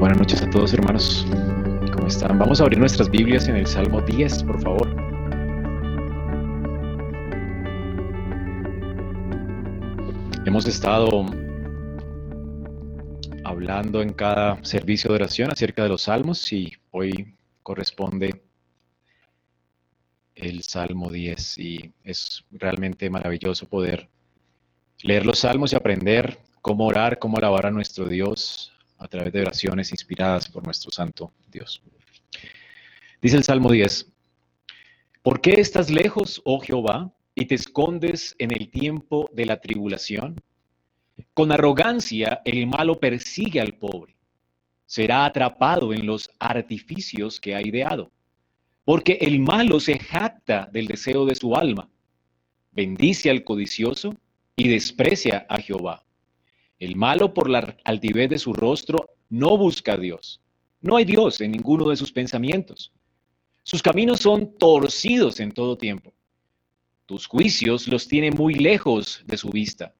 Buenas noches a todos hermanos. ¿Cómo están? Vamos a abrir nuestras Biblias en el Salmo 10, por favor. Hemos estado hablando en cada servicio de oración acerca de los salmos y hoy corresponde el Salmo 10 y es realmente maravilloso poder leer los salmos y aprender cómo orar, cómo alabar a nuestro Dios, a través de oraciones inspiradas por nuestro Santo Dios. Dice el Salmo 10, ¿por qué estás lejos, oh Jehová, y te escondes en el tiempo de la tribulación? Con arrogancia el malo persigue al pobre, será atrapado en los artificios que ha ideado, porque el malo se jacta del deseo de su alma, bendice al codicioso y desprecia a Jehová. El malo por la altivez de su rostro no busca a Dios. No hay Dios en ninguno de sus pensamientos. Sus caminos son torcidos en todo tiempo. Tus juicios los tiene muy lejos de su vista.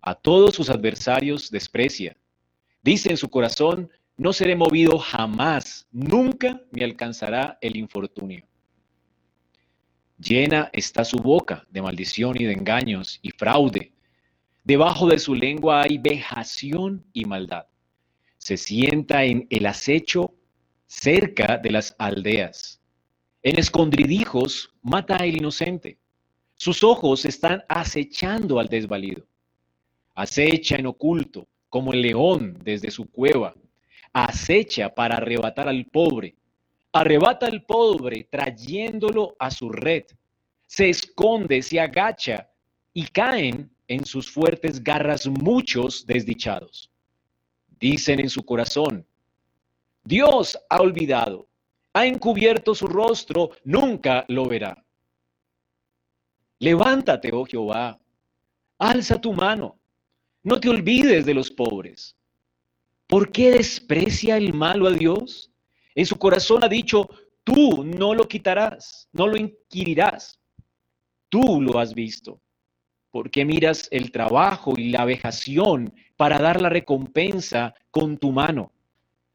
A todos sus adversarios desprecia. Dice en su corazón, no seré movido jamás, nunca me alcanzará el infortunio. Llena está su boca de maldición y de engaños y fraude. Debajo de su lengua hay vejación y maldad. Se sienta en el acecho cerca de las aldeas. En escondridijos mata al inocente. Sus ojos están acechando al desvalido. Acecha en oculto, como el león desde su cueva. Acecha para arrebatar al pobre. Arrebata al pobre trayéndolo a su red. Se esconde, se agacha y caen en sus fuertes garras muchos desdichados. Dicen en su corazón, Dios ha olvidado, ha encubierto su rostro, nunca lo verá. Levántate, oh Jehová, alza tu mano, no te olvides de los pobres. ¿Por qué desprecia el malo a Dios? En su corazón ha dicho, tú no lo quitarás, no lo inquirirás. Tú lo has visto. ¿Por qué miras el trabajo y la vejación para dar la recompensa con tu mano?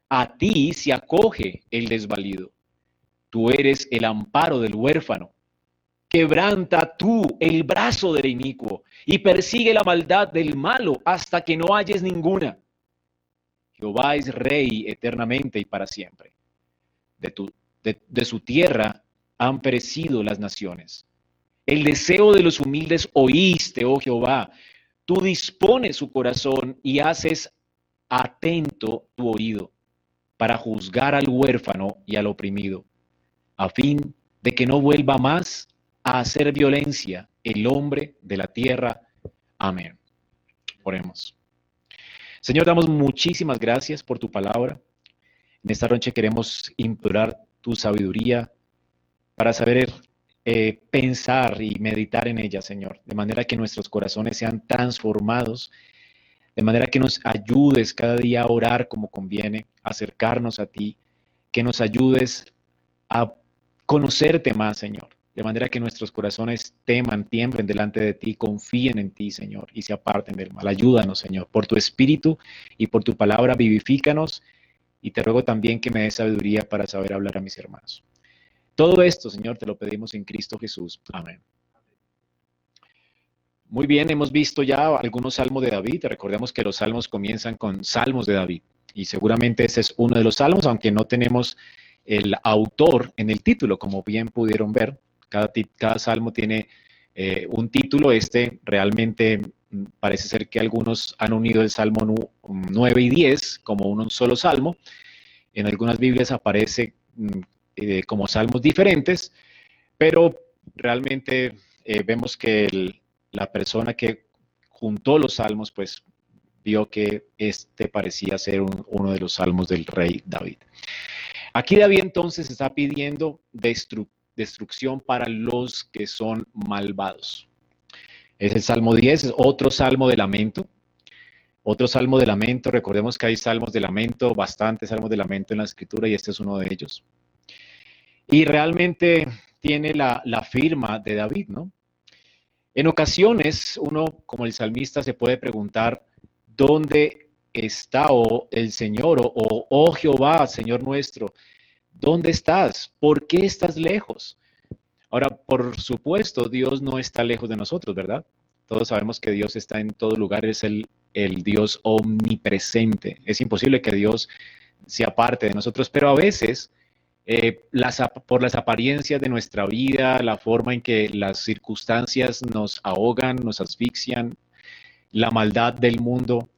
A ti se acoge el desvalido. Tú eres el amparo del huérfano. Quebranta tú el brazo del inicuo y persigue la maldad del malo hasta que no halles ninguna. Jehová es rey eternamente y para siempre. De, tu, de su tierra han perecido las naciones el deseo de los humildes oíste, oh Jehová. Tú dispones su corazón y haces atento tu oído para juzgar al huérfano y al oprimido, a fin de que no vuelva más a hacer violencia el hombre de la tierra. Amén. Oremos. Señor, damos muchísimas gracias por tu palabra. En esta noche queremos implorar tu sabiduría para saber eh, pensar y meditar en ella, Señor, de manera que nuestros corazones sean transformados, de manera que nos ayudes cada día a orar como conviene, acercarnos a ti, que nos ayudes a conocerte más, Señor, de manera que nuestros corazones teman, tiemblen delante de ti, confíen en ti, Señor, y se aparten del mal. Ayúdanos, Señor, por tu espíritu y por tu palabra, vivifícanos, y te ruego también que me des sabiduría para saber hablar a mis hermanos. Todo esto, Señor, te lo pedimos en Cristo Jesús. Amén. Muy bien, hemos visto ya algunos salmos de David. Recordemos que los salmos comienzan con salmos de David. Y seguramente ese es uno de los salmos, aunque no tenemos el autor en el título, como bien pudieron ver. Cada, salmo tiene eh, un título. Este realmente mm, parece ser que algunos han unido el salmo 9 y 10 como un solo salmo. En algunas Biblias aparece mm, como salmos diferentes, pero realmente eh, vemos que la persona que juntó los salmos, pues vio que este parecía ser uno de los salmos del rey David. Aquí David entonces está pidiendo destrucción para los que son malvados. Es el Salmo 10, es otro salmo de lamento. Otro salmo de lamento, recordemos que hay salmos de lamento, bastantes salmos de lamento en la escritura y este es uno de ellos. Y realmente tiene la, firma de David, ¿no? En ocasiones uno, como el salmista, se puede preguntar dónde está, oh el Señor, o oh, Jehová, Señor nuestro? ¿Dónde estás? ¿Por qué estás lejos? Ahora, por supuesto, Dios no está lejos de nosotros, ¿verdad? Todos sabemos que Dios está en todo lugar, es el, el Dios omnipresente. Es imposible que Dios se aparte de nosotros, pero a veces, eh, las, por las apariencias de nuestra vida, la forma en que las circunstancias nos ahogan, nos asfixian, la maldad del mundo,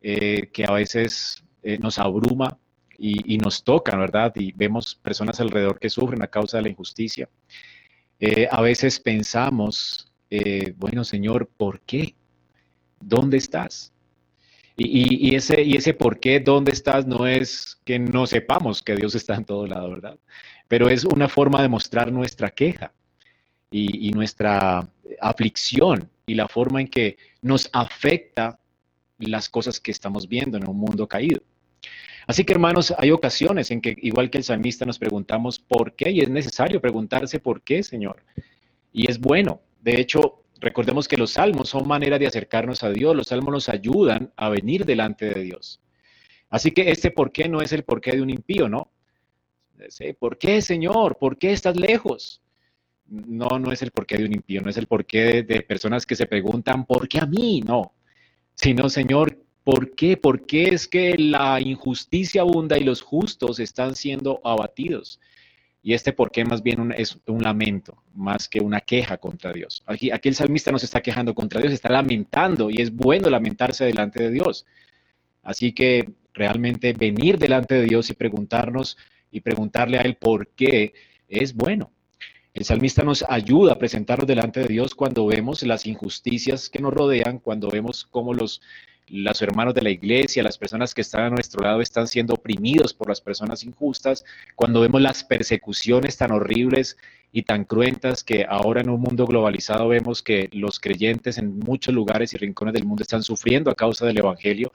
eh, que a veces eh, nos abruma y, nos toca, ¿verdad? Y vemos personas alrededor que sufren a causa de la injusticia. a veces pensamos, bueno, Señor, ¿por qué? ¿Dónde estás? Y, ese, por qué, dónde estás, no es que no sepamos que Dios está en todo lado, ¿verdad? Pero es una forma de mostrar nuestra queja y, nuestra aflicción y la forma en que nos afecta las cosas que estamos viendo en un mundo caído. Así que hermanos, hay ocasiones en que, igual que el salmista, nos preguntamos por qué y es necesario preguntarse por qué, Señor. Y es bueno. De hecho, Recordemos que los salmos son manera de acercarnos a Dios, los salmos nos ayudan a venir delante de Dios. Así que este por qué no es el por qué de un impío, ¿no? ¿Por qué, Señor? ¿Por qué estás lejos? No, no es el por qué de un impío, no es el por qué de personas que se preguntan, ¿por qué a mí? No, sino, Señor, ¿por qué? ¿Por qué es que la injusticia abunda y los justos están siendo abatidos? Y este por qué más bien es un lamento, más que una queja contra Dios. Aquí, aquí el salmista no se está quejando contra Dios, está lamentando y es bueno lamentarse delante de Dios. Así que realmente venir delante de Dios y preguntarnos y preguntarle a Él por qué es bueno. El salmista nos ayuda a presentarnos delante de Dios cuando vemos las injusticias que nos rodean, cuando vemos cómo los los hermanos de la iglesia, las personas que están a nuestro lado están siendo oprimidos por las personas injustas, cuando vemos las persecuciones tan horribles y tan cruentas que ahora en un mundo globalizado vemos que los creyentes en muchos lugares y rincones del mundo están sufriendo a causa del Evangelio,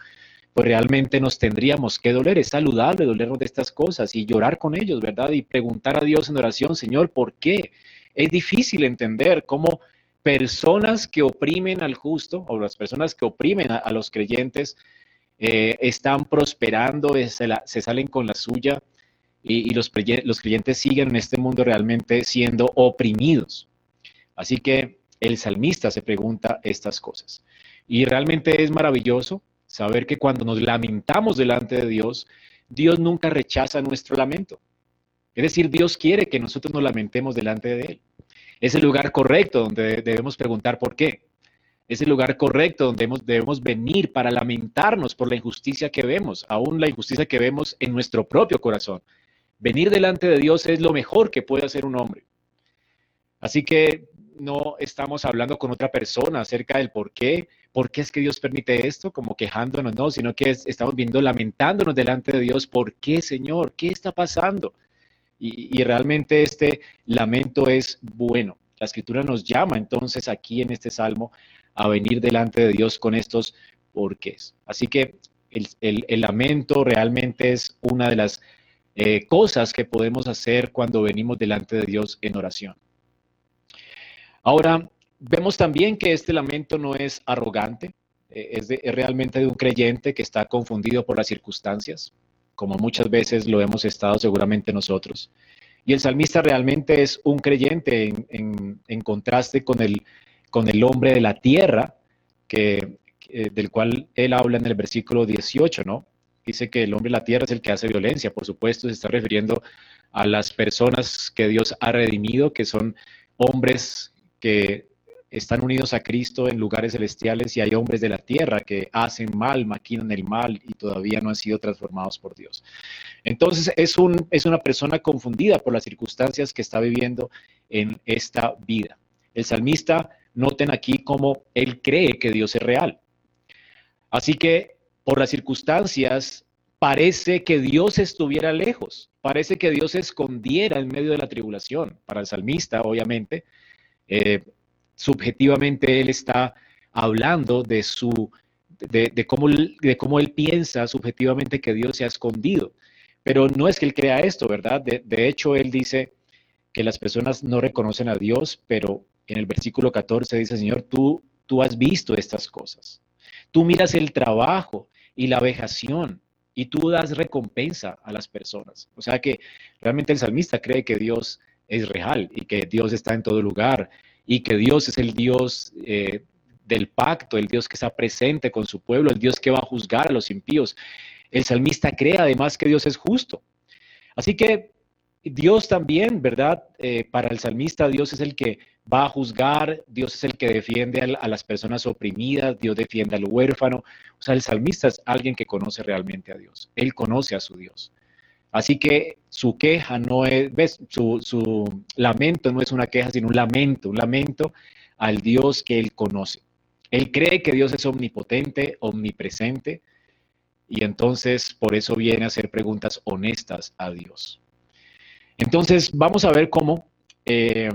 pues realmente nos tendríamos que doler. Es saludable dolernos de estas cosas y llorar con ellos, ¿verdad? Y preguntar a Dios en oración, Señor, ¿por qué? Es difícil entender cómo personas que oprimen al justo o las personas que oprimen a, los creyentes eh, están prosperando, se, salen con la suya y, los, los creyentes siguen en este mundo realmente siendo oprimidos. Así que el salmista se pregunta estas cosas. Y realmente es maravilloso saber que cuando nos lamentamos delante de Dios, Dios nunca rechaza nuestro lamento. Es decir, Dios quiere que nosotros nos lamentemos delante de Él. Es el lugar correcto donde debemos preguntar por qué. Es el lugar correcto donde debemos, venir para lamentarnos por la injusticia que vemos, aún la injusticia que vemos en nuestro propio corazón. Venir delante de Dios es lo mejor que puede hacer un hombre. Así que no estamos hablando con otra persona acerca del por qué, por qué es que Dios permite esto, como quejándonos, no, sino que estamos viendo lamentándonos delante de Dios, ¿por qué, Señor? ¿Qué está pasando? Y, realmente este lamento es bueno. La escritura nos llama entonces aquí en este salmo a venir delante de Dios con estos porqués. Así que el, lamento realmente es una de las eh, cosas que podemos hacer cuando venimos delante de Dios en oración. Ahora, vemos también que este lamento no es arrogante, eh, es, es realmente de un creyente que está confundido por las circunstancias como muchas veces lo hemos estado seguramente nosotros. Y el salmista realmente es un creyente en, contraste con el, con el hombre de la tierra, que, del cual él habla en el versículo 18, ¿no? Dice que el hombre de la tierra es el que hace violencia, por supuesto, se está refiriendo a las personas que Dios ha redimido, que son hombres que están unidos a Cristo en lugares celestiales y hay hombres de la tierra que hacen mal, maquinan el mal y todavía no han sido transformados por Dios. Entonces es, un, es una persona confundida por las circunstancias que está viviendo en esta vida. El salmista, noten aquí cómo él cree que Dios es real. Así que por las circunstancias parece que Dios estuviera lejos, parece que Dios se escondiera en medio de la tribulación. Para el salmista, obviamente, eh, subjetivamente él está hablando de su de, cómo, de cómo él piensa subjetivamente que Dios se ha escondido. Pero no es que él crea esto, ¿verdad? De, hecho, él dice que las personas no reconocen a Dios, pero en el versículo 14 dice, Señor, tú, tú has visto estas cosas. Tú miras el trabajo y la vejación, y tú das recompensa a las personas. O sea que realmente el salmista cree que Dios es real y que Dios está en todo lugar y que Dios es el Dios eh, del pacto, el Dios que está presente con su pueblo, el Dios que va a juzgar a los impíos. El salmista cree además que Dios es justo. Así que Dios también, ¿verdad? Eh, para el salmista, Dios es el que va a juzgar, Dios es el que defiende a, las personas oprimidas, Dios defiende al huérfano. O sea, el salmista es alguien que conoce realmente a Dios. Él conoce a su Dios. Así que su queja no es, ¿ves? Su, su lamento no es una queja, sino un lamento, un lamento al Dios que él conoce. Él cree que Dios es omnipotente, omnipresente, y entonces por eso viene a hacer preguntas honestas a Dios. Entonces vamos a ver cómo eh,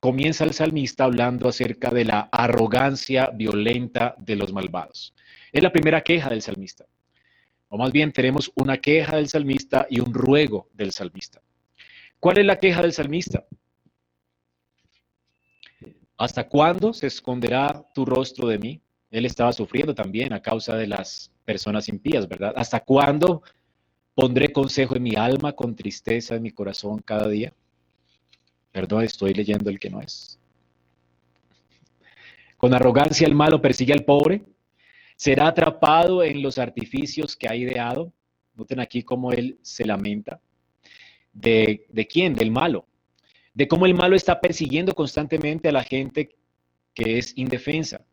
comienza el salmista hablando acerca de la arrogancia violenta de los malvados. Es la primera queja del salmista. O más bien tenemos una queja del salmista y un ruego del salmista. ¿Cuál es la queja del salmista? ¿Hasta cuándo se esconderá tu rostro de mí? Él estaba sufriendo también a causa de las personas impías, ¿verdad? ¿Hasta cuándo pondré consejo en mi alma con tristeza en mi corazón cada día? Perdón, estoy leyendo el que no es. Con arrogancia el malo persigue al pobre. Será atrapado en los artificios que ha ideado. Noten aquí cómo él se lamenta. ¿De, quién? Del malo de cómo el malo está persiguiendo constantemente a la gente que es indefensa.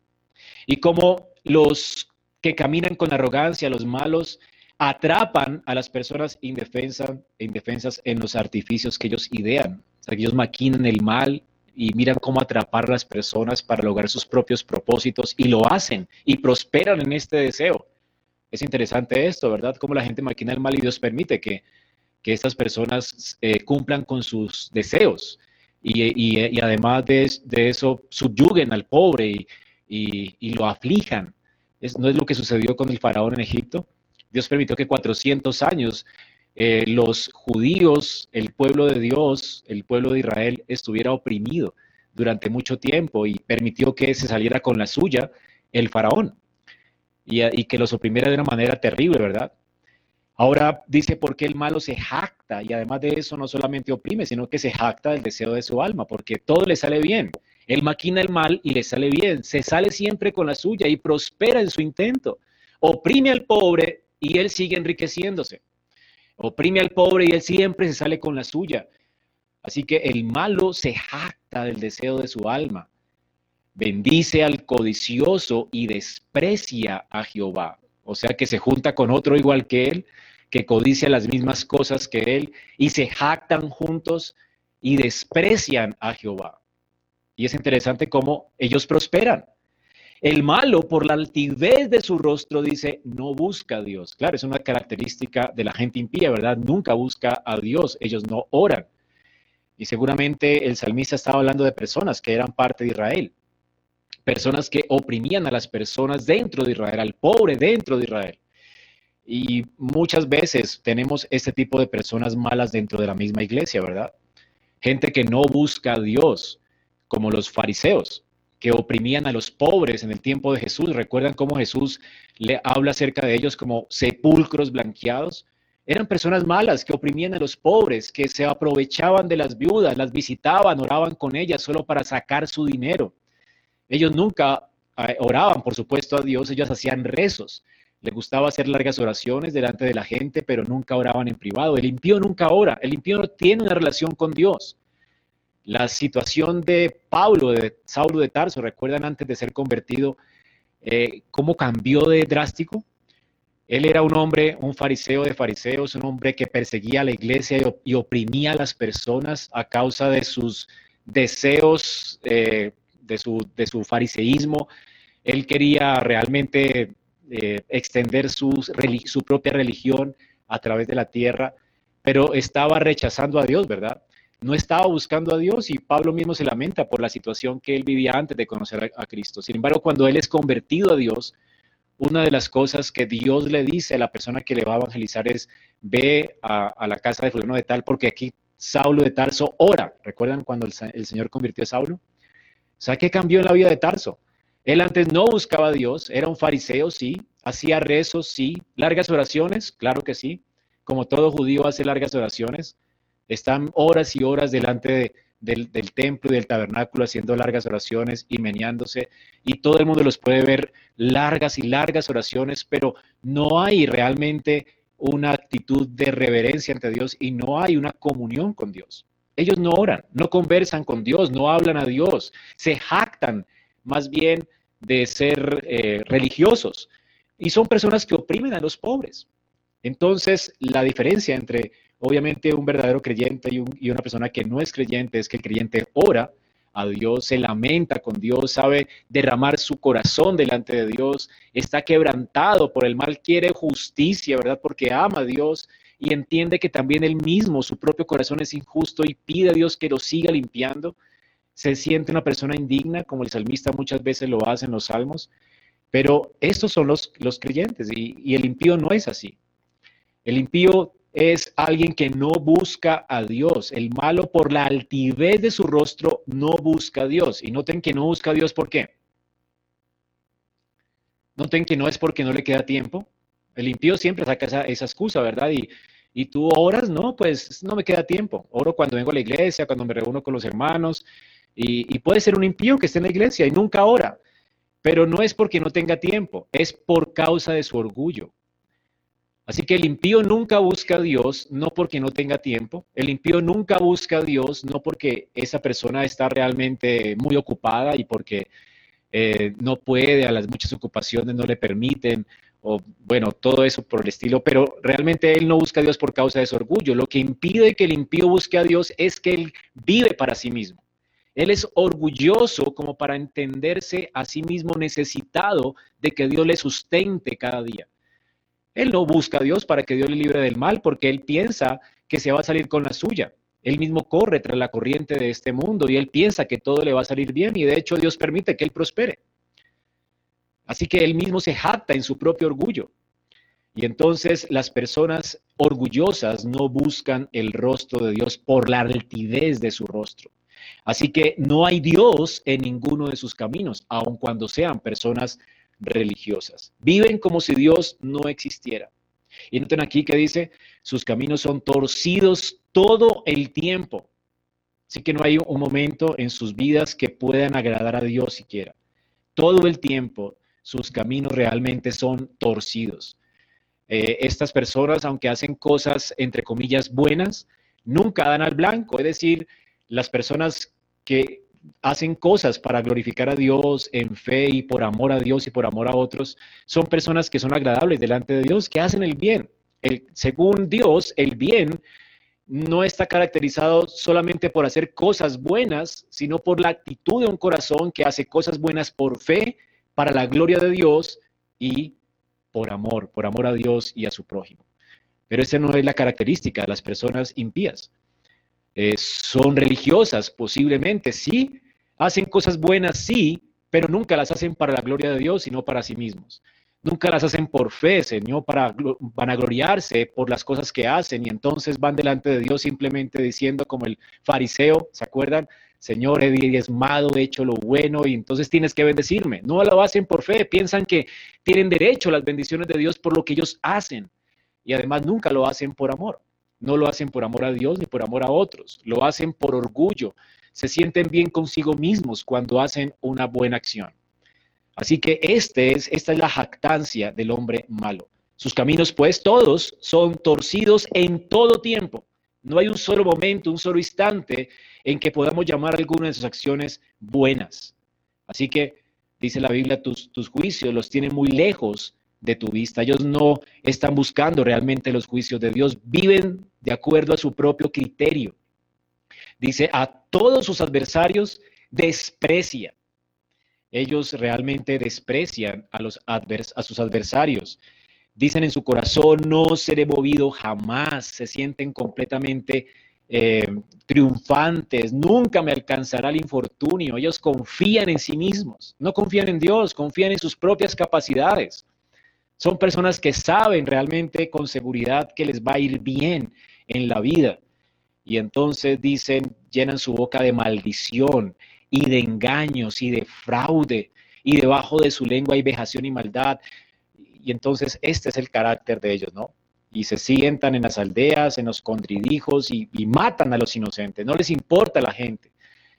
Y cómo los que caminan con arrogancia, los malos, atrapan a las personas indefensas, indefensas en los artificios que ellos idean. O sea, que ellos maquinan el mal y miran cómo atrapar a las personas para lograr sus propios propósitos y lo hacen y prosperan en este deseo. Es interesante esto, ¿verdad? Cómo la gente maquina el mal y Dios permite que que estas personas eh, cumplan con sus deseos y, además de, eso subyuguen al pobre y, lo aflijan. no es lo que sucedió con el faraón en Egipto. Dios permitió que 400 años eh, los judíos, el pueblo de Dios, el pueblo de Israel, estuviera oprimido durante mucho tiempo y permitió que se saliera con la suya el faraón y, y que los oprimiera de una manera terrible, ¿verdad? Ahora dice por qué el malo se jacta y además de eso no solamente oprime, sino que se jacta del deseo de su alma, porque todo le sale bien. Él maquina el mal y le sale bien, se sale siempre con la suya y prospera en su intento. Oprime al pobre y él sigue enriqueciéndose. Oprime al pobre y él siempre se sale con la suya. Así que el malo se jacta del deseo de su alma. Bendice al codicioso y desprecia a Jehová. O sea que se junta con otro igual que él que codicia las mismas cosas que él y se jactan juntos y desprecian a Jehová. Y es interesante cómo ellos prosperan. El malo, por la altivez de su rostro, dice, no busca a Dios. Claro, es una característica de la gente impía, ¿verdad? Nunca busca a Dios, ellos no oran. Y seguramente el salmista estaba hablando de personas que eran parte de Israel, personas que oprimían a las personas dentro de Israel, al pobre dentro de Israel. Y muchas veces tenemos este tipo de personas malas dentro de la misma iglesia, ¿verdad? Gente que no busca a Dios, como los fariseos, que oprimían a los pobres en el tiempo de Jesús. ¿Recuerdan cómo Jesús le habla acerca de ellos como sepulcros blanqueados? Eran personas malas que oprimían a los pobres, que se aprovechaban de las viudas, las visitaban, oraban con ellas solo para sacar su dinero. Ellos nunca eh, oraban, por supuesto, a Dios, ellos hacían rezos. Le gustaba hacer largas oraciones delante de la gente, pero nunca oraban en privado. El impío nunca ora. El impío no tiene una relación con Dios. La situación de Pablo, de Saulo de Tarso, ¿recuerdan antes de ser convertido eh, cómo cambió de drástico? Él era un hombre, un fariseo de fariseos, un hombre que perseguía a la iglesia y, oprimía a las personas a causa de sus deseos, eh, de, su, fariseísmo. Él quería realmente eh, extender su propia religión a través de la tierra, pero estaba rechazando a Dios, ¿verdad? No estaba buscando a Dios y Pablo mismo se lamenta por la situación que él vivía antes de conocer a, Cristo. Sin embargo, cuando él es convertido a Dios, una de las cosas que Dios le dice a la persona que le va a evangelizar es, ve a, la casa de fulano de tal, porque aquí Saulo de Tarso ora. ¿Recuerdan cuando el, el Señor convirtió a Saulo? ¿Sabe qué cambió en la vida de Tarso? Él antes no buscaba a Dios, era un fariseo, sí, hacía rezos, sí, largas oraciones, claro que sí, como todo judío hace largas oraciones, están horas y horas delante del, templo y del tabernáculo haciendo largas oraciones y meneándose, y todo el mundo los puede ver largas y largas oraciones, pero no hay realmente una actitud de reverencia ante Dios y no hay una comunión con Dios. Ellos no oran, no conversan con Dios, no hablan a Dios, se jactan más bien de ser eh, religiosos y son personas que oprimen a los pobres. Entonces, la diferencia entre obviamente un verdadero creyente y, una persona que no es creyente es que el creyente ora, a Dios, se lamenta con Dios, sabe derramar su corazón delante de Dios, está quebrantado por el mal, quiere justicia, ¿verdad? Porque ama a Dios y entiende que también él mismo, su propio corazón es injusto y pide a Dios que lo siga limpiando. Se siente una persona indigna, como el salmista muchas veces lo hace en los salmos, pero estos son los, los creyentes y el impío no es así. El impío es alguien que no busca a Dios. El malo por la altivez de su rostro no busca a Dios. Y noten que no busca a Dios ¿por qué? Noten que no es porque no le queda tiempo. El impío siempre saca esa, esa excusa, ¿verdad? Y, y tú oras, no, pues no me queda tiempo. Oro cuando vengo a la iglesia, cuando me reúno con los hermanos. Y, y puede ser un impío que esté en la iglesia y nunca ora. Pero no es porque no tenga tiempo, es por causa de su orgullo. Así que el impío nunca busca a Dios, no porque no tenga tiempo. El impío nunca busca a Dios, no porque esa persona está realmente muy ocupada y porque eh, no puede, a las muchas ocupaciones no le permiten, o bueno, todo eso por el estilo, pero realmente él no busca a Dios por causa de su orgullo. Lo que impide que el impío busque a Dios es que él vive para sí mismo. Él es orgulloso como para entenderse a sí mismo necesitado de que Dios le sustente cada día. Él no busca a Dios para que Dios le libre del mal porque él piensa que se va a salir con la suya. Él mismo corre tras la corriente de este mundo y él piensa que todo le va a salir bien y de hecho Dios permite que él prospere. Así que él mismo se jacta en su propio orgullo. Y entonces las personas orgullosas no buscan el rostro de Dios por la altidez de su rostro. Así que no hay Dios en ninguno de sus caminos, aun cuando sean personas religiosas. Viven como si Dios no existiera. Y noten aquí que dice, sus caminos son torcidos todo el tiempo. Así que no hay un momento en sus vidas que puedan agradar a Dios siquiera. Todo el tiempo sus caminos realmente son torcidos. Eh, estas personas, aunque hacen cosas, entre comillas, buenas, nunca dan al blanco. Es decir, las personas que hacen cosas para glorificar a Dios en fe y por amor a Dios y por amor a otros, son personas que son agradables delante de Dios, que hacen el bien. El, según Dios, el bien no está caracterizado solamente por hacer cosas buenas, sino por la actitud de un corazón que hace cosas buenas por fe, para la gloria de Dios y por amor, por amor a Dios y a su prójimo. Pero esa no es la característica de las personas impías. Eh, son religiosas, posiblemente, sí, hacen cosas buenas, sí, pero nunca las hacen para la gloria de Dios, sino para sí mismos. Nunca las hacen por fe, Señor, para vanagloriarse por las cosas que hacen y entonces van delante de Dios simplemente diciendo como el fariseo, ¿se acuerdan? Señor, he diezmado, he hecho lo bueno y entonces tienes que bendecirme. No lo hacen por fe, piensan que tienen derecho a las bendiciones de Dios por lo que ellos hacen y además nunca lo hacen por amor. No lo hacen por amor a Dios ni por amor a otros, lo hacen por orgullo. Se sienten bien consigo mismos cuando hacen una buena acción. Así que este es, esta es la jactancia del hombre malo. Sus caminos, pues, todos son torcidos en todo tiempo. No hay un solo momento, un solo instante en que podamos llamar alguna de sus acciones buenas. Así que, dice la Biblia, tus, tus juicios los tienen muy lejos de tu vista. Ellos no están buscando realmente los juicios de Dios, viven de acuerdo a su propio criterio. Dice, a todos sus adversarios desprecia. Ellos realmente desprecian a, sus adversarios. Dicen en su corazón, no seré movido jamás. Se sienten completamente eh, triunfantes. Nunca me alcanzará el infortunio. Ellos confían en sí mismos. No confían en Dios, confían en sus propias capacidades. Son personas que saben realmente con seguridad que les va a ir bien en la vida. Y entonces dicen, llenan su boca de maldición y de engaños y de fraude. y debajo de su lengua hay vejación y maldad. Y entonces este es el carácter de ellos, ¿no? Y se sientan en las aldeas, en los condridijos y, matan a los inocentes. No les importa la gente.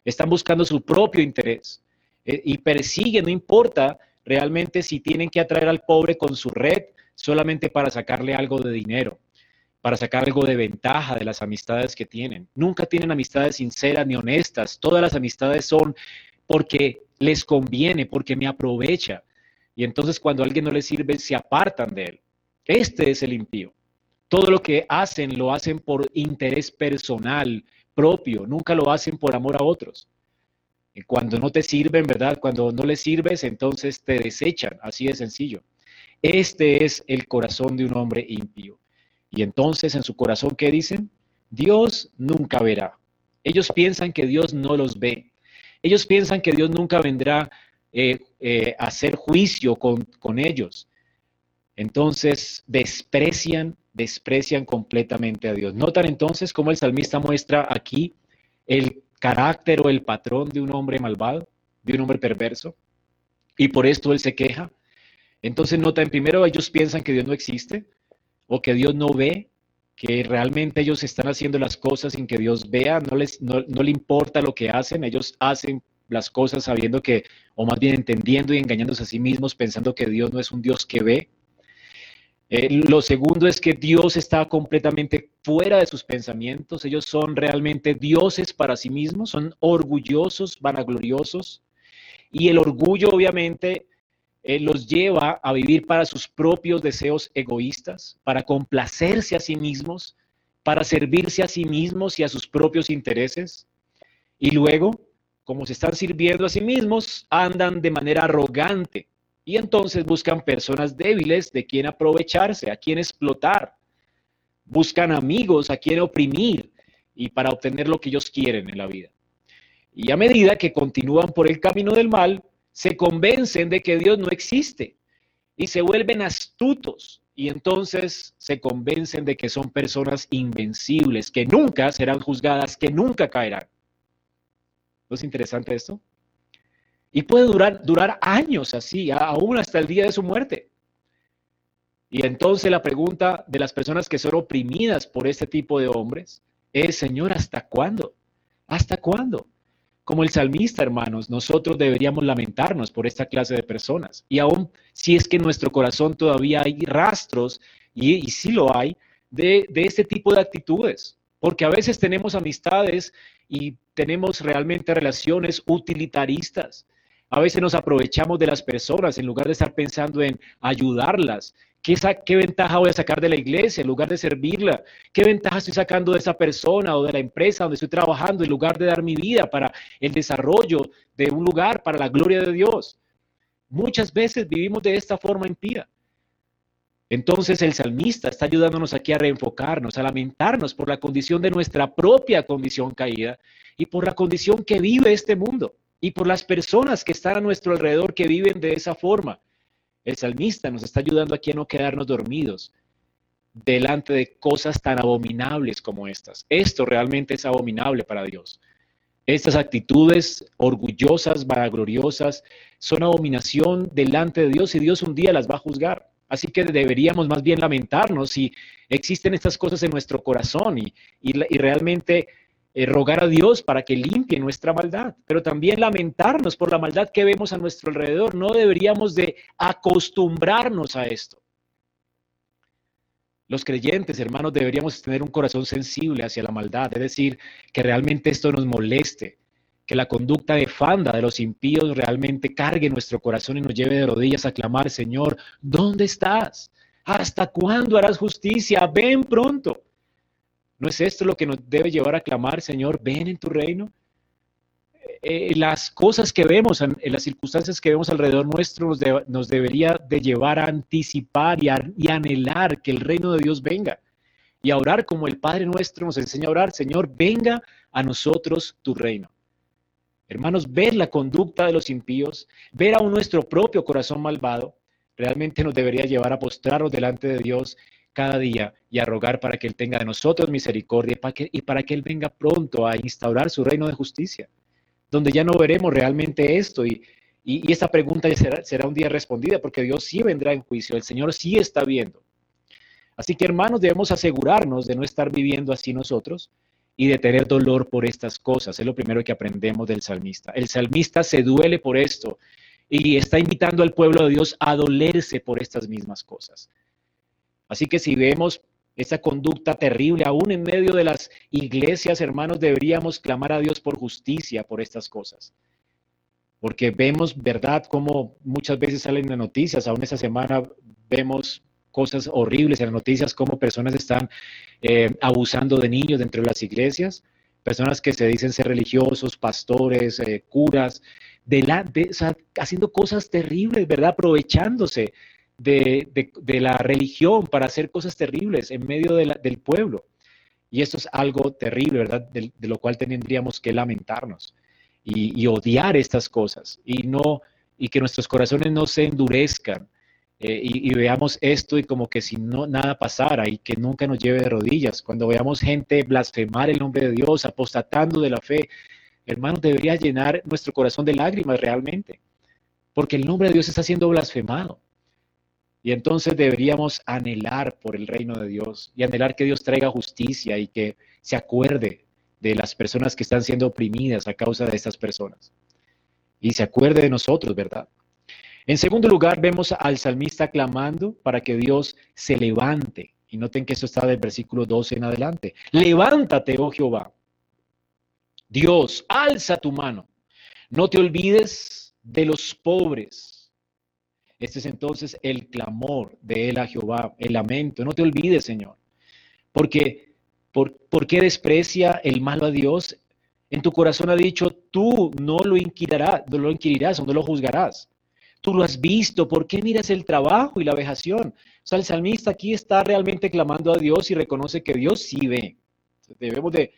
Están buscando su propio interés eh, y persiguen, no importa realmente si tienen que atraer al pobre con su red solamente para sacarle algo de dinero para sacar algo de ventaja de las amistades que tienen. Nunca tienen amistades sinceras ni honestas. Todas las amistades son porque les conviene, porque me aprovecha. Y entonces cuando alguien no le sirve, se apartan de él. Este es el impío. Todo lo que hacen lo hacen por interés personal propio, nunca lo hacen por amor a otros. Y cuando no te sirven, ¿verdad? Cuando no les sirves, entonces te desechan, así de sencillo. Este es el corazón de un hombre impío. Y entonces en su corazón, ¿qué dicen? Dios nunca verá. Ellos piensan que Dios no los ve. Ellos piensan que Dios nunca vendrá eh, eh, a hacer juicio con, con ellos. Entonces desprecian, desprecian completamente a Dios. Notan entonces cómo el salmista muestra aquí el carácter o el patrón de un hombre malvado, de un hombre perverso. Y por esto él se queja. Entonces notan, primero ellos piensan que Dios no existe o que Dios no ve, que realmente ellos están haciendo las cosas sin que Dios vea, no, les, no, le importa lo que hacen, ellos hacen las cosas sabiendo que, o más bien entendiendo y engañándose a sí mismos, pensando que Dios no es un Dios que ve. Eh, lo segundo es que Dios está completamente fuera de sus pensamientos, ellos son realmente dioses para sí mismos, son orgullosos, vanagloriosos, y el orgullo obviamente eh, los lleva a vivir para sus propios deseos egoístas, para complacerse a sí mismos, para servirse a sí mismos y a sus propios intereses. Y luego, como se están sirviendo a sí mismos, andan de manera arrogante y entonces buscan personas débiles de quien aprovecharse, a quien explotar. Buscan amigos a quien oprimir y para obtener lo que ellos quieren en la vida. Y a medida que continúan por el camino del mal, se convencen de que Dios no existe y se vuelven astutos y entonces se convencen de que son personas invencibles, que nunca serán juzgadas, que nunca caerán. ¿No es interesante esto? Y puede durar, durar años así, aún hasta el día de su muerte. Y entonces la pregunta de las personas que son oprimidas por este tipo de hombres es, Señor, ¿hasta cuándo? ¿Hasta cuándo? Como el salmista, hermanos, nosotros deberíamos lamentarnos por esta clase de personas. Y aún si es que en nuestro corazón todavía hay rastros, y, y sí lo hay, de, de este tipo de actitudes. Porque a veces tenemos amistades y tenemos realmente relaciones utilitaristas. A veces nos aprovechamos de las personas en lugar de estar pensando en ayudarlas, ¿Qué, ventaja voy a sacar de la iglesia en lugar de servirla? ¿Qué ventaja estoy sacando de esa persona o de la empresa donde estoy trabajando en lugar de dar mi vida para el desarrollo de un lugar, para la gloria de Dios? Muchas veces vivimos de esta forma impía. Entonces el salmista está ayudándonos aquí a reenfocarnos, a lamentarnos por la condición de nuestra propia condición caída y por la condición que vive este mundo y por las personas que están a nuestro alrededor que viven de esa forma. El salmista nos está ayudando aquí a no quedarnos dormidos delante de cosas tan abominables como estas. Esto realmente es abominable para Dios. Estas actitudes orgullosas, vanagloriosas, son abominación delante de Dios y Dios un día las va a juzgar. Así que deberíamos más bien lamentarnos si existen estas cosas en nuestro corazón y, y realmente eh, rogar a Dios para que limpie nuestra maldad, pero también lamentarnos por la maldad que vemos a nuestro alrededor. No deberíamos de acostumbrarnos a esto. Los creyentes, hermanos, deberíamos tener un corazón sensible hacia la maldad, es decir, que realmente esto nos moleste, que la conducta de fanda de los impíos realmente cargue nuestro corazón y nos lleve de rodillas a clamar, Señor, ¿dónde estás? ¿Hasta cuándo harás justicia? Ven pronto. ¿No es esto lo que nos debe llevar a clamar, Señor, ven en tu reino? Eh, las cosas que vemos, en, las circunstancias que vemos alrededor nuestro, nos, debería de llevar a anticipar y, y anhelar que el reino de Dios venga. Y a orar como el Padre nuestro nos enseña a orar, Señor, venga a nosotros tu reino. Hermanos, ver la conducta de los impíos, ver a nuestro propio corazón malvado, realmente nos debería llevar a postrarnos delante de Dios cada día y a rogar para que Él tenga de nosotros misericordia y para que, Él venga pronto a instaurar su reino de justicia, donde ya no veremos realmente esto y, Y, esta pregunta será, será un día respondida porque Dios sí vendrá en juicio, el Señor sí está viendo. Así que hermanos, debemos asegurarnos de no estar viviendo así nosotros y de tener dolor por estas cosas. Es lo primero que aprendemos del salmista. El salmista se duele por esto y está invitando al pueblo de Dios a dolerse por estas mismas cosas. Así que si vemos esta conducta terrible, aún en medio de las iglesias, hermanos, deberíamos clamar a Dios por justicia por estas cosas. Porque vemos, ¿verdad?, como muchas veces salen las noticias. Aún esta semana vemos cosas horribles en las noticias, como personas están eh, abusando de niños dentro de las iglesias, personas que se dicen ser religiosos, pastores, eh, curas, de la, haciendo cosas terribles, ¿verdad? Aprovechándose de, la religión para hacer cosas terribles en medio del pueblo. Y esto es algo terrible, ¿verdad? De, lo cual tendríamos que lamentarnos y, y, odiar estas cosas y no y que nuestros corazones no se endurezcan eh, y, veamos esto y como que si no nada pasara y que nunca nos lleve de rodillas. Cuando veamos gente blasfemar el nombre de Dios, apostatando de la fe, hermanos, debería llenar nuestro corazón de lágrimas realmente, porque el nombre de Dios está siendo blasfemado. Y entonces deberíamos anhelar por el reino de Dios y anhelar que Dios traiga justicia y que se acuerde de las personas que están siendo oprimidas a causa de estas personas. Y se acuerde de nosotros, ¿verdad? En segundo lugar, vemos al salmista clamando para que Dios se levante. Y noten que eso está del versículo 12 en adelante. Levántate, oh Jehová. Dios, alza tu mano. No te olvides de los pobres. Este es entonces el clamor de él a Jehová, el lamento. No te olvides, Señor. Porque, por, ¿por qué desprecia el malo a Dios? En tu corazón ha dicho, tú no lo inquirirás, no lo inquirirás o no lo juzgarás. Tú lo has visto, ¿por qué miras el trabajo y la vejación? O sea, el salmista aquí está realmente clamando a Dios y reconoce que Dios sí ve. Debemos de,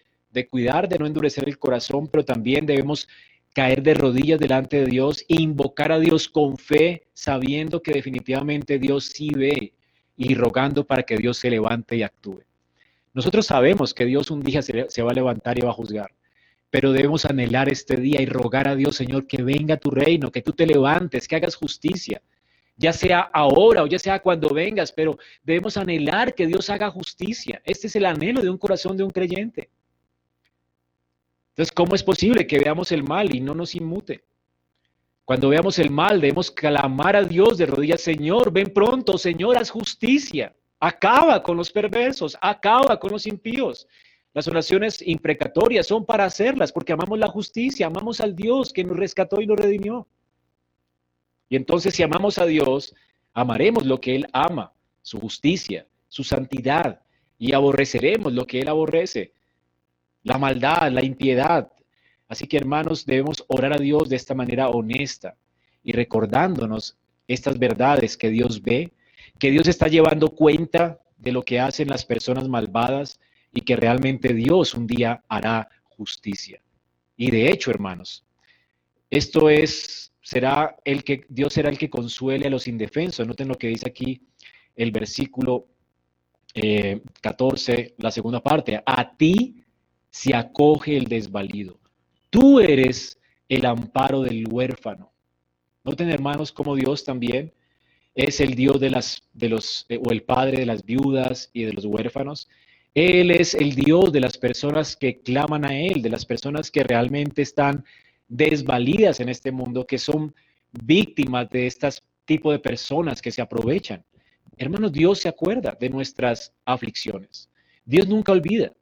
cuidar de no endurecer el corazón, pero también debemos caer de rodillas delante de Dios invocar a Dios con fe, sabiendo que definitivamente Dios sí ve y rogando para que Dios se levante y actúe. Nosotros sabemos que Dios un día se va a levantar y va a juzgar pero debemos anhelar este día y rogar a Dios, Señor, que venga tu reino, que tú te levantes, que hagas justicia, ya sea ahora o ya sea cuando vengas, pero debemos anhelar que Dios haga justicia. Este es el anhelo de un corazón de un creyente. Entonces, ¿cómo es posible que veamos el mal y no nos inmute? Cuando veamos el mal, debemos clamar a Dios de rodillas, Señor, ven pronto, Señor, haz justicia. Acaba con los perversos, acaba con los impíos. Las oraciones imprecatorias son para hacerlas porque amamos la justicia, amamos al Dios que nos rescató y nos redimió. Y entonces si amamos a Dios, amaremos lo que Él ama, su justicia, su santidad, y aborreceremos lo que Él aborrece, la maldad, la impiedad. Así que hermanos, debemos orar a Dios de esta manera honesta y recordándonos estas verdades que Dios ve, que Dios está llevando cuenta de lo que hacen las personas malvadas, y que realmente Dios un día hará justicia. Y de hecho, hermanos, esto es, será el que, Dios será el que consuele a los indefensos. Noten lo que dice aquí el versículo 14, eh, la segunda parte. A ti se acoge el desvalido. Tú eres el amparo del huérfano. Noten, hermanos, como Dios también es el Dios de las, de los, o el Padre de las viudas y de los huérfanos. Él es el Dios de las personas que claman a Él, de las personas que realmente están desvalidas en este mundo, que son víctimas de este tipo de personas que se aprovechan. Hermanos, Dios se acuerda de nuestras aflicciones. Dios nunca olvida.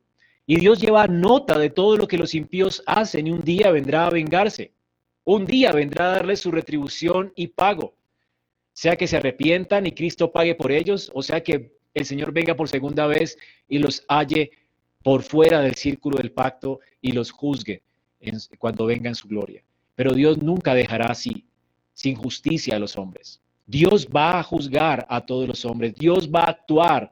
Y Dios lleva nota de todo lo que los impíos hacen y un día vendrá a vengarse. Un día vendrá a darles su retribución y pago. Sea que se arrepientan y Cristo pague por ellos, o sea que el Señor venga por segunda vez y los halle por fuera del círculo del pacto y los juzgue cuando venga en su gloria. Pero Dios nunca dejará así, sin justicia a los hombres. Dios va a juzgar a todos los hombres, Dios va a actuar.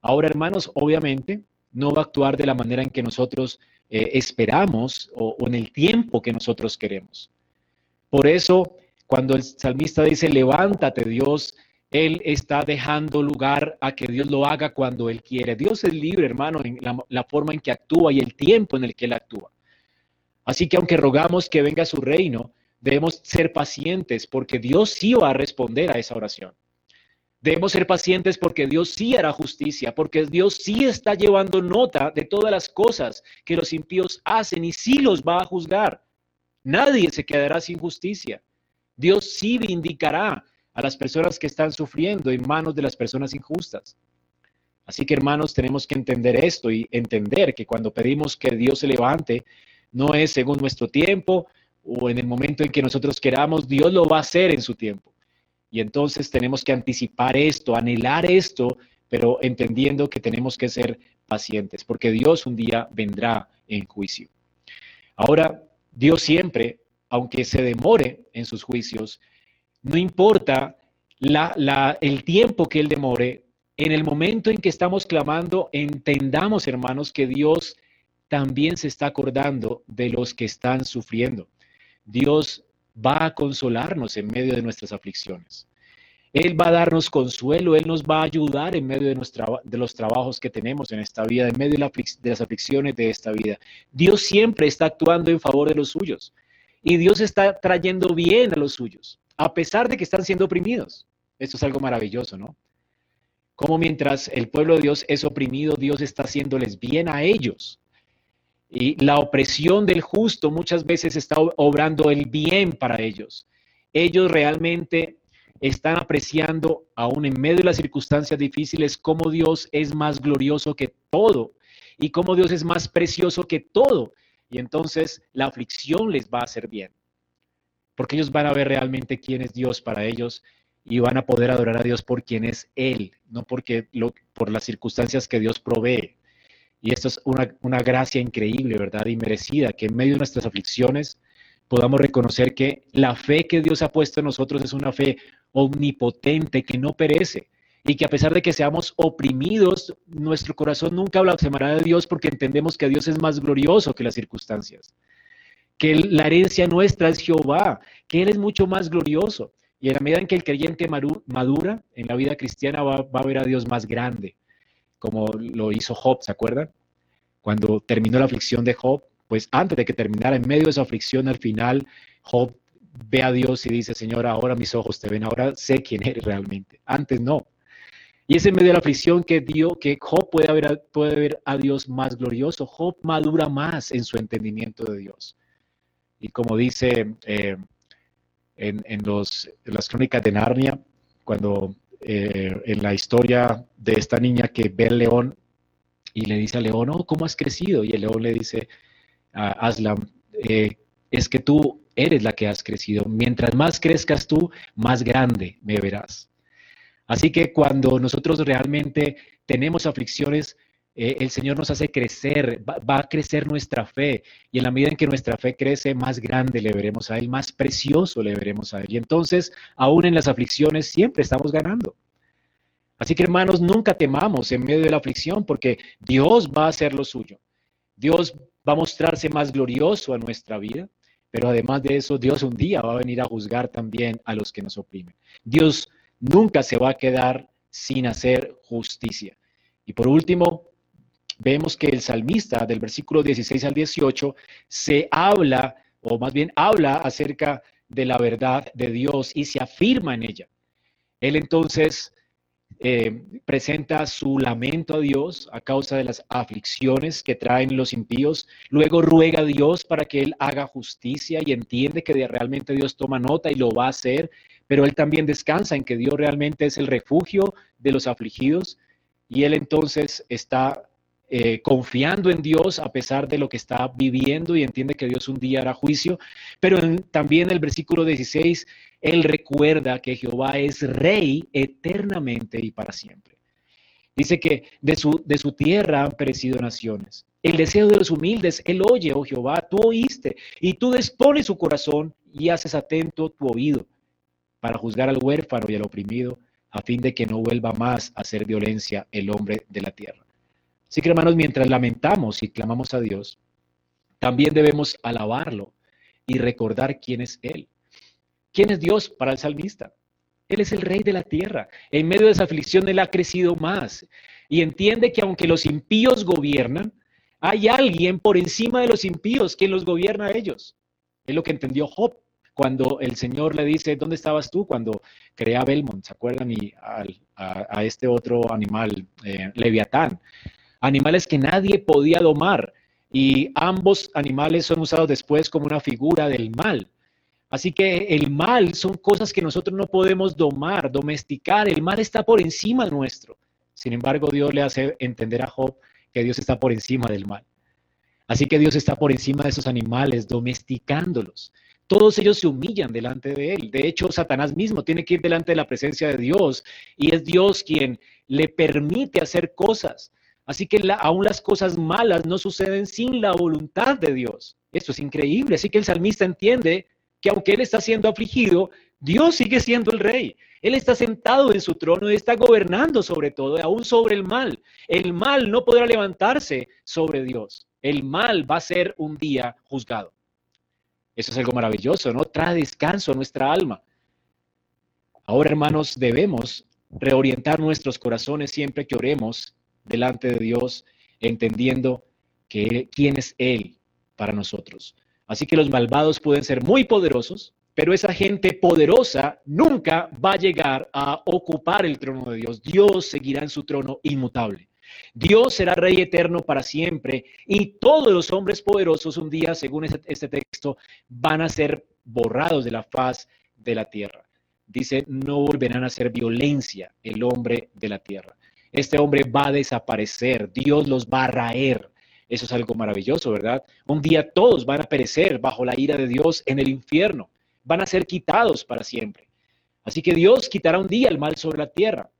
Ahora, hermanos, obviamente no va a actuar de la manera en que nosotros eh, esperamos o en el tiempo que nosotros queremos. Por eso, cuando el salmista dice, levántate Dios, él está dejando lugar a que Dios lo haga cuando Él quiere. Dios es libre, hermano, en la, forma en que actúa y el tiempo en el que Él actúa. Así que aunque rogamos que venga su reino, Debemos ser pacientes porque Dios sí va a responder a esa oración. Debemos ser pacientes porque Dios sí hará justicia, porque Dios sí está llevando nota de todas las cosas que los impíos hacen y sí los va a juzgar. Nadie se quedará sin justicia. Dios sí vindicará a las personas que están sufriendo en manos de las personas injustas. Así que hermanos, tenemos que entender esto y entender que cuando pedimos que Dios se levante, no es según nuestro tiempo o en el momento en que nosotros queramos, Dios lo va a hacer en su tiempo. Y entonces tenemos que anticipar esto, anhelar esto, pero entendiendo que tenemos que ser pacientes, porque Dios un día vendrá en juicio. Ahora, Dios siempre, aunque se demore en sus juicios, no importa el tiempo que Él demore, en el momento en que estamos clamando, entendamos, hermanos, que Dios también se está acordando de los que están sufriendo. Dios va a consolarnos en medio de nuestras aflicciones. Él va a darnos consuelo, Él nos va a ayudar en medio de, los trabajos que tenemos en esta vida, en medio de, de las aflicciones de esta vida. Dios siempre está actuando en favor de los suyos y Dios está trayendo bien a los suyos, a pesar de que están siendo oprimidos. Esto es algo maravilloso, ¿no? Como mientras el pueblo de Dios es oprimido, Dios está haciéndoles bien a ellos. Y la opresión del justo muchas veces está obrando el bien para ellos. Ellos realmente están apreciando, aún en medio de las circunstancias difíciles, cómo Dios es más glorioso que todo y cómo Dios es más precioso que todo. Y entonces la aflicción les va a hacer bien, porque ellos van a ver realmente quién es Dios para ellos y van a poder adorar a Dios por quien es Él, no porque por las circunstancias que Dios provee. Y esto es una, una gracia increíble, ¿verdad? Y merecida, que en medio de nuestras aflicciones podamos reconocer que la fe que Dios ha puesto en nosotros es una fe omnipotente que no perece y que a pesar de que seamos oprimidos, nuestro corazón nunca blasfemará de Dios porque entendemos que Dios es más glorioso que las circunstancias, que la herencia nuestra es Jehová, que Él es mucho más glorioso. Y en la medida en que el creyente madura en la vida cristiana va, a ver a Dios más grande, como lo hizo Job, ¿se acuerdan? Cuando terminó la aflicción de Job, pues antes de que terminara, en medio de esa aflicción, al final, Job ve a Dios y dice, Señor, ahora mis ojos te ven, ahora sé quién eres realmente. Antes no. Y es en medio de la aflicción que, Dios, que Job puede ver, ver a Dios más glorioso. Job madura más en su entendimiento de Dios. Y como dice eh, en, los, las crónicas de Narnia, cuando eh, en la historia de esta niña que ve al león y le dice al león, oh, ¿cómo has crecido? Y el león le dice a Aslam, eh, es que tú eres la que has crecido. Mientras más crezcas tú, más grande me verás. Así que cuando nosotros realmente tenemos aflicciones, eh, el Señor nos hace crecer, va, a crecer nuestra fe. Y en la medida en que nuestra fe crece, más grande le veremos a Él, más precioso le veremos a Él. Y entonces, aún en las aflicciones, siempre estamos ganando. Así que hermanos, nunca temamos en medio de la aflicción porque Dios va a hacer lo suyo. Dios va a mostrarse más glorioso a nuestra vida, pero además de eso, Dios un día va a venir a juzgar también a los que nos oprimen. Dios nunca se va a quedar sin hacer justicia. Y por último, vemos que el salmista del versículo 16 al 18 se habla, o más bien habla acerca de la verdad de Dios y se afirma en ella. Él entonces eh, presenta su lamento a Dios a causa de las aflicciones que traen los impíos, luego ruega a Dios para que Él haga justicia y entiende que realmente Dios toma nota y lo va a hacer, pero Él también descansa en que Dios realmente es el refugio de los afligidos y Él entonces está eh, confiando en Dios a pesar de lo que está viviendo y entiende que Dios un día hará juicio. Pero también en el versículo 16, Él recuerda que Jehová es rey eternamente y para siempre. Dice que de su, de su tierra han perecido naciones. El deseo de los humildes, Él oye, oh Jehová, tú oíste, y tú dispones su corazón y haces atento tu oído para juzgar al huérfano y al oprimido, a fin de que no vuelva más a hacer violencia el hombre de la tierra. Así que hermanos, mientras lamentamos y clamamos a Dios, también debemos alabarlo y recordar quién es Él. ¿Quién es Dios para el salmista? Él es el rey de la tierra. En medio de esa aflicción Él ha crecido más y entiende que aunque los impíos gobiernan, hay alguien por encima de los impíos quien los gobierna a ellos. Es lo que entendió Job. cuando el Señor le dice, ¿dónde estabas tú cuando creé a Belmont? ¿Se acuerdan? Y a, este otro animal, eh, Leviatán. Animales que nadie podía domar. Y ambos animales son usados después como una figura del mal. Así que el mal son cosas que nosotros no podemos domar, domesticar. El mal está por encima nuestro. Sin embargo, Dios le hace entender a Job que Dios está por encima del mal. Así que Dios está por encima de esos animales, domesticándolos. Todos ellos se humillan delante de Él. De hecho, Satanás mismo tiene que ir delante de la presencia de Dios y es Dios quien le permite hacer cosas. Así que aún las cosas malas no suceden sin la voluntad de Dios. Esto es increíble. Así que el salmista entiende que aunque él está siendo afligido, Dios sigue siendo el rey. Él está sentado en su trono y está gobernando sobre todo, aún sobre el mal. El mal no podrá levantarse sobre Dios. El mal va a ser un día juzgado. Eso es algo maravilloso, ¿no? Trae descanso a nuestra alma. Ahora, hermanos, debemos reorientar nuestros corazones siempre que oremos delante de Dios, entendiendo que quién es Él para nosotros. Así que los malvados pueden ser muy poderosos, pero esa gente poderosa nunca va a llegar a ocupar el trono de Dios. Dios seguirá en su trono inmutable. Dios será rey eterno para siempre y todos los hombres poderosos un día, según este, este, texto, van a ser borrados de la faz de la tierra. Dice, no volverán a hacer violencia el hombre de la tierra. Este hombre va a desaparecer, Dios los va a raer. Eso es algo maravilloso, ¿verdad? Un día todos van a perecer bajo la ira de Dios en el infierno, van a ser quitados para siempre. Así que Dios quitará un día el mal sobre la tierra.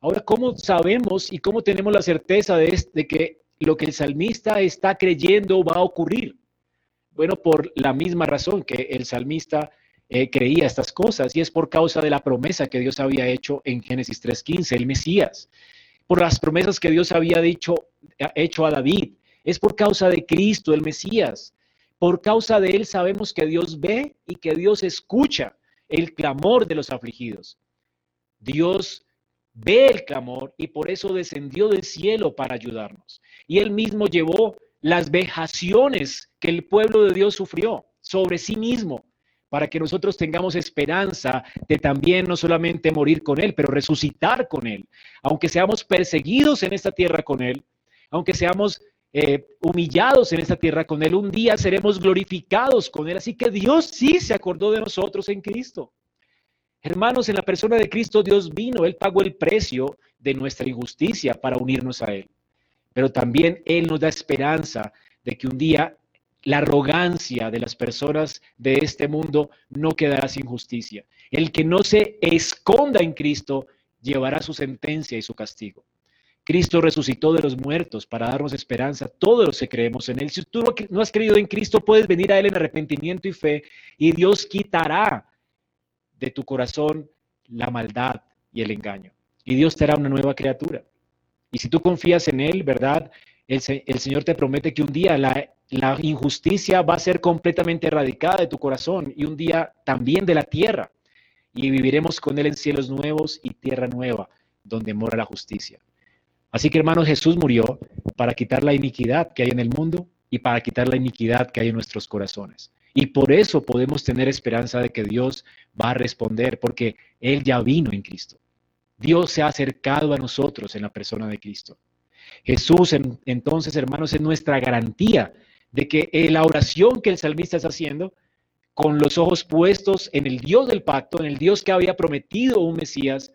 Ahora, ¿cómo sabemos y cómo tenemos la certeza de, que lo que el salmista está creyendo va a ocurrir? Bueno, por la misma razón que el salmista eh, creía estas cosas y es por causa de la promesa que Dios había hecho en Génesis 3.15, el Mesías, por las promesas que Dios había dicho, hecho a David, es por causa de Cristo, el Mesías. Por causa de Él sabemos que Dios ve y que Dios escucha el clamor de los afligidos. Dios ve el clamor y por eso descendió del cielo para ayudarnos. Y Él mismo llevó las vejaciones que el pueblo de Dios sufrió sobre sí mismo para que nosotros tengamos esperanza de también no solamente morir con Él, pero resucitar con Él. Aunque seamos perseguidos en esta tierra con Él, aunque seamos eh, humillados en esta tierra con Él, un día seremos glorificados con Él. Así que Dios sí se acordó de nosotros en Cristo. Hermanos, en la persona de Cristo Dios vino, Él pagó el precio de nuestra injusticia para unirnos a Él. Pero también Él nos da esperanza de que un día la arrogancia de las personas de este mundo no quedará sin justicia. El que no se esconda en Cristo llevará su sentencia y su castigo. Cristo resucitó de los muertos para darnos esperanza todos los que creemos en Él. Si tú no has creído en Cristo, puedes venir a Él en arrepentimiento y fe y Dios quitará de tu corazón la maldad y el engaño. Y Dios te hará una nueva criatura. Y si tú confías en Él, ¿verdad? El, Señor te promete que un día la, la injusticia va a ser completamente erradicada de tu corazón y un día también de la tierra. Y viviremos con Él en cielos nuevos y tierra nueva, donde mora la justicia. Así que hermanos, Jesús murió para quitar la iniquidad que hay en el mundo y para quitar la iniquidad que hay en nuestros corazones. Y por eso podemos tener esperanza de que Dios va a responder, porque Él ya vino en Cristo. Dios se ha acercado a nosotros en la persona de Cristo. Jesús, entonces, hermanos, es nuestra garantía de que la oración que el salmista está haciendo, con los ojos puestos en el Dios del pacto, en el Dios que había prometido un Mesías,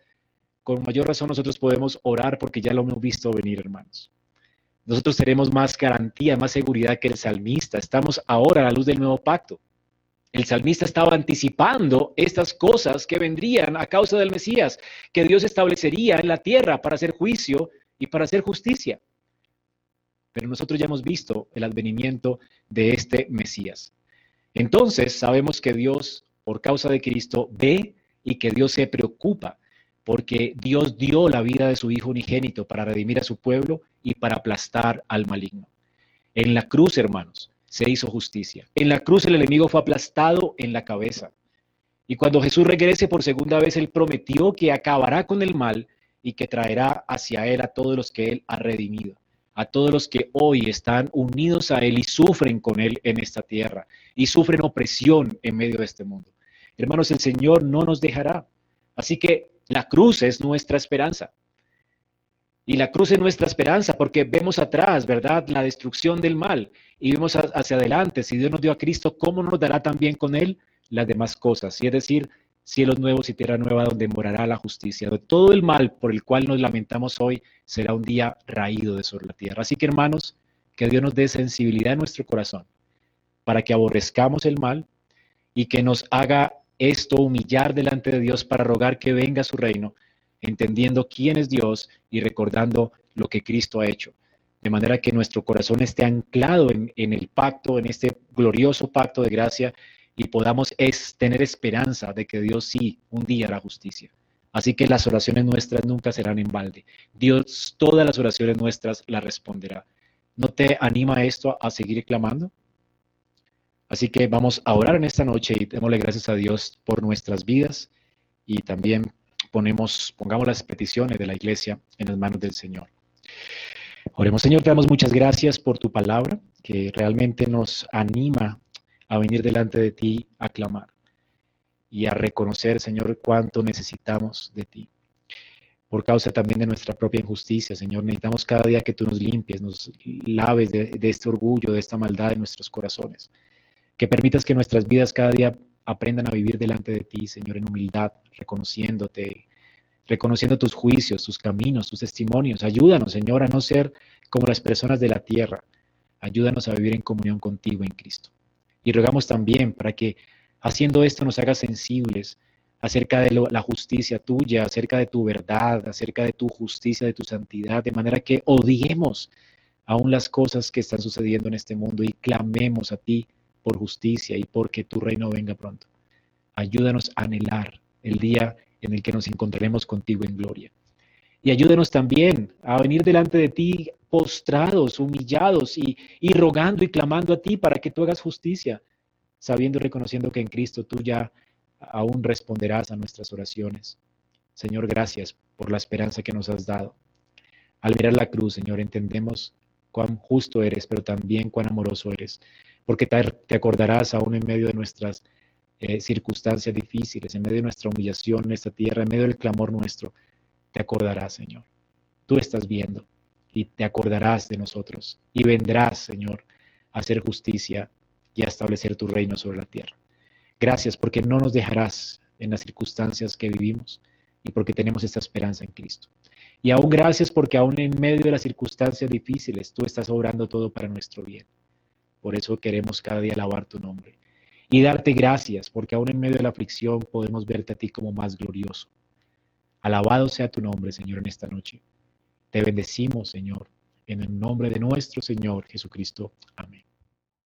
con mayor razón nosotros podemos orar porque ya lo hemos visto venir, hermanos. Nosotros tenemos más garantía, más seguridad que el salmista. Estamos ahora a la luz del nuevo pacto. El salmista estaba anticipando estas cosas que vendrían a causa del Mesías, que Dios establecería en la tierra para hacer juicio y para hacer justicia. Pero nosotros ya hemos visto el advenimiento de este Mesías. Entonces sabemos que Dios, por causa de Cristo, ve y que Dios se preocupa porque Dios dio la vida de su Hijo unigénito para redimir a su pueblo y para aplastar al maligno. En la cruz, hermanos, se hizo justicia. En la cruz el enemigo fue aplastado en la cabeza. Y cuando Jesús regrese por segunda vez, Él prometió que acabará con el mal y que traerá hacia Él a todos los que Él ha redimido. A todos los que hoy están unidos a Él y sufren con Él en esta tierra y sufren opresión en medio de este mundo. Hermanos, el Señor no nos dejará. Así que la cruz es nuestra esperanza. Y la cruz es nuestra esperanza porque vemos atrás, ¿verdad? La destrucción del mal y vemos hacia adelante. Si Dios nos dio a Cristo, ¿cómo nos dará también con Él las demás cosas? Y es decir, cielos nuevos y tierra nueva donde morará la justicia. Todo el mal por el cual nos lamentamos hoy será un día raído de sobre la tierra. Así que hermanos, que Dios nos dé sensibilidad en nuestro corazón para que aborrezcamos el mal y que nos haga esto humillar delante de Dios para rogar que venga su reino, entendiendo quién es Dios y recordando lo que Cristo ha hecho. De manera que nuestro corazón esté anclado en, en el pacto, en este glorioso pacto de gracia y podamos es, tener esperanza de que Dios sí un día hará justicia. Así que las oraciones nuestras nunca serán en balde. Dios todas las oraciones nuestras las responderá. ¿No te anima esto a seguir clamando? Así que vamos a orar en esta noche y démosle gracias a Dios por nuestras vidas y también ponemos, pongamos las peticiones de la iglesia en las manos del Señor. Oremos, Señor, te damos muchas gracias por tu palabra que realmente nos anima a venir delante de ti a clamar y a reconocer, Señor, cuánto necesitamos de ti. Por causa también de nuestra propia injusticia, Señor, necesitamos cada día que tú nos limpies, nos laves de, este orgullo, de esta maldad en nuestros corazones. Que permitas que nuestras vidas cada día aprendan a vivir delante de ti, Señor, en humildad, reconociéndote, reconociendo tus juicios, tus caminos, tus testimonios. Ayúdanos, Señor, a no ser como las personas de la tierra. Ayúdanos a vivir en comunión contigo en Cristo. Y rogamos también para que haciendo esto nos haga sensibles acerca de la justicia tuya, acerca de tu verdad, acerca de tu justicia, de tu santidad, de manera que odiemos aún las cosas que están sucediendo en este mundo y clamemos a ti por justicia y porque tu reino venga pronto. Ayúdanos a anhelar el día en el que nos encontraremos contigo en gloria. Y ayúdanos también a venir delante de ti postrados, humillados y, y rogando y clamando a ti para que tú hagas justicia, sabiendo y reconociendo que en Cristo tú ya aún responderás a nuestras oraciones. Señor, gracias por la esperanza que nos has dado. Al mirar la cruz, Señor, entendemos cuán justo eres, pero también cuán amoroso eres, porque te acordarás aún en medio de nuestras eh, circunstancias difíciles, en medio de nuestra humillación en esta tierra, en medio del clamor nuestro, te acordarás, Señor. Tú estás viendo y te acordarás de nosotros y vendrás, Señor, a hacer justicia y a establecer tu reino sobre la tierra. Gracias porque no nos dejarás en las circunstancias que vivimos y porque tenemos esta esperanza en Cristo. Y aún gracias porque aún en medio de las circunstancias difíciles tú estás obrando todo para nuestro bien. Por eso queremos cada día alabar tu nombre y darte gracias porque aún en medio de la aflicción podemos verte a ti como más glorioso Alabado sea tu nombre, Señor, en esta noche. Te bendecimos, Señor, en el nombre de nuestro Señor Jesucristo. Amén.